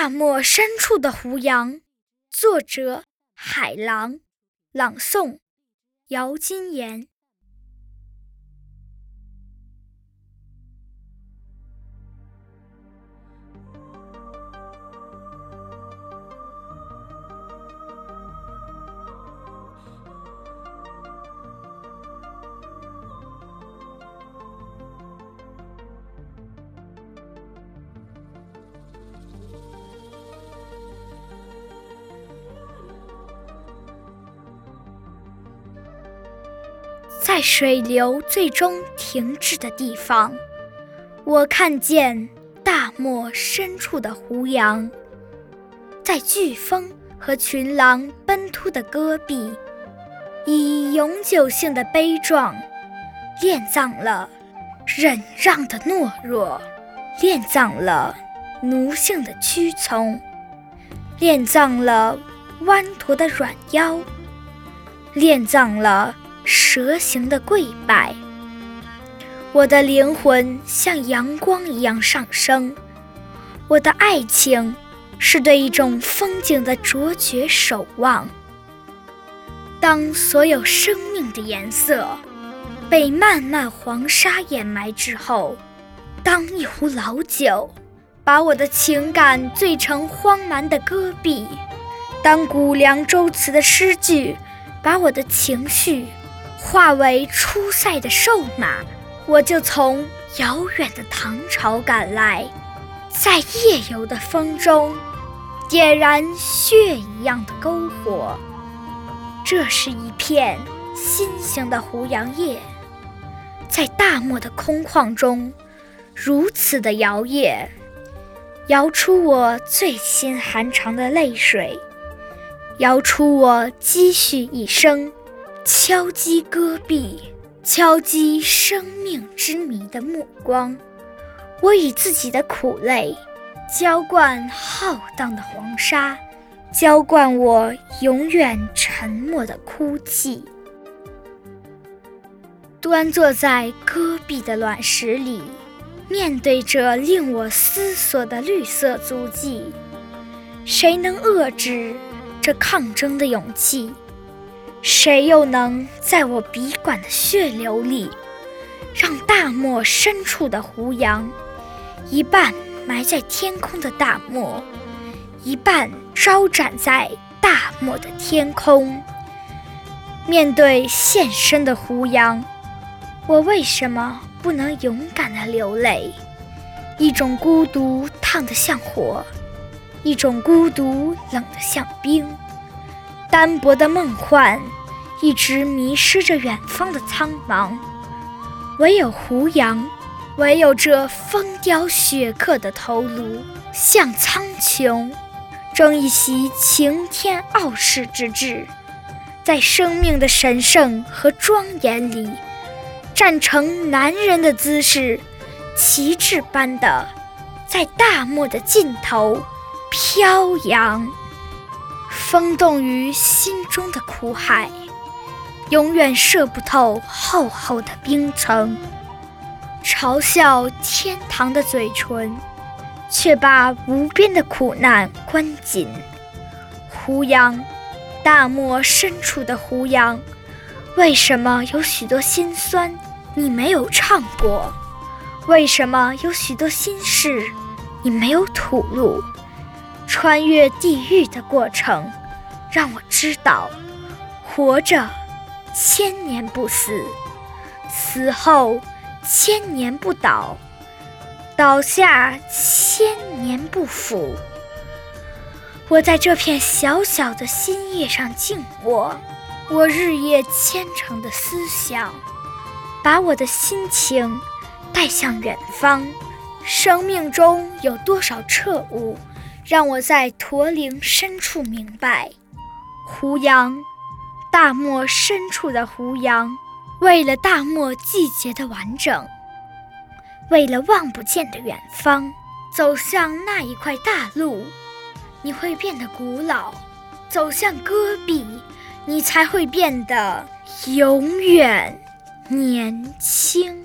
大漠深处的胡杨，作者海狼，朗诵姚金岩。在水流最终停滞的地方，我看见大漠深处的胡杨，在飓风和群狼奔突的戈壁，以永久性的悲壮，殓葬了忍让的懦弱，殓葬了奴性的屈从，殓葬了弯驼的软腰，殓葬了。蛇形的跪拜，我的灵魂像阳光一样上升。我的爱情是对一种风景的卓绝守望。当所有生命的颜色被漫漫黄沙掩埋之后，当一壶老酒把我的情感醉成荒蛮的戈壁，当古凉州词的诗句把我的情绪。化为出塞的瘦马，我就从遥远的唐朝赶来，在夜游的风中点燃血一样的篝火。这是一片新型的胡杨叶，在大漠的空旷中如此的摇曳，摇出我最心寒长的泪水，摇出我积蓄一生。敲击戈壁，敲击生命之谜的目光。我以自己的苦泪浇灌浩荡的黄沙，浇灌我永远沉默的哭泣。端坐在戈壁的卵石里，面对着令我思索的绿色足迹，谁能遏制这抗争的勇气？谁又能在我笔管的血流里，让大漠深处的胡杨，一半埋在天空的大漠，一半招展在大漠的天空？面对现身的胡杨，我为什么不能勇敢的流泪？一种孤独烫得像火，一种孤独冷得像冰。单薄的梦幻，一直迷失着远方的苍茫。唯有胡杨，唯有这风雕雪刻的头颅，向苍穹争一席擎天傲世之志，在生命的神圣和庄严里，站成男人的姿势，旗帜般的在大漠的尽头飘扬。风动于心中的苦海，永远射不透厚厚的冰层。嘲笑天堂的嘴唇，却把无边的苦难关紧。胡杨，大漠深处的胡杨，为什么有许多心酸你没有唱过？为什么有许多心事你没有吐露？穿越地狱的过程。让我知道，活着千年不死，死后千年不倒，倒下千年不腐。我在这片小小的心叶上静卧，我日夜虔诚的思想，把我的心情带向远方。生命中有多少彻悟，让我在驼铃深处明白。胡杨，大漠深处的胡杨，为了大漠季节的完整，为了望不见的远方，走向那一块大陆，你会变得古老；走向戈壁，你才会变得永远年轻。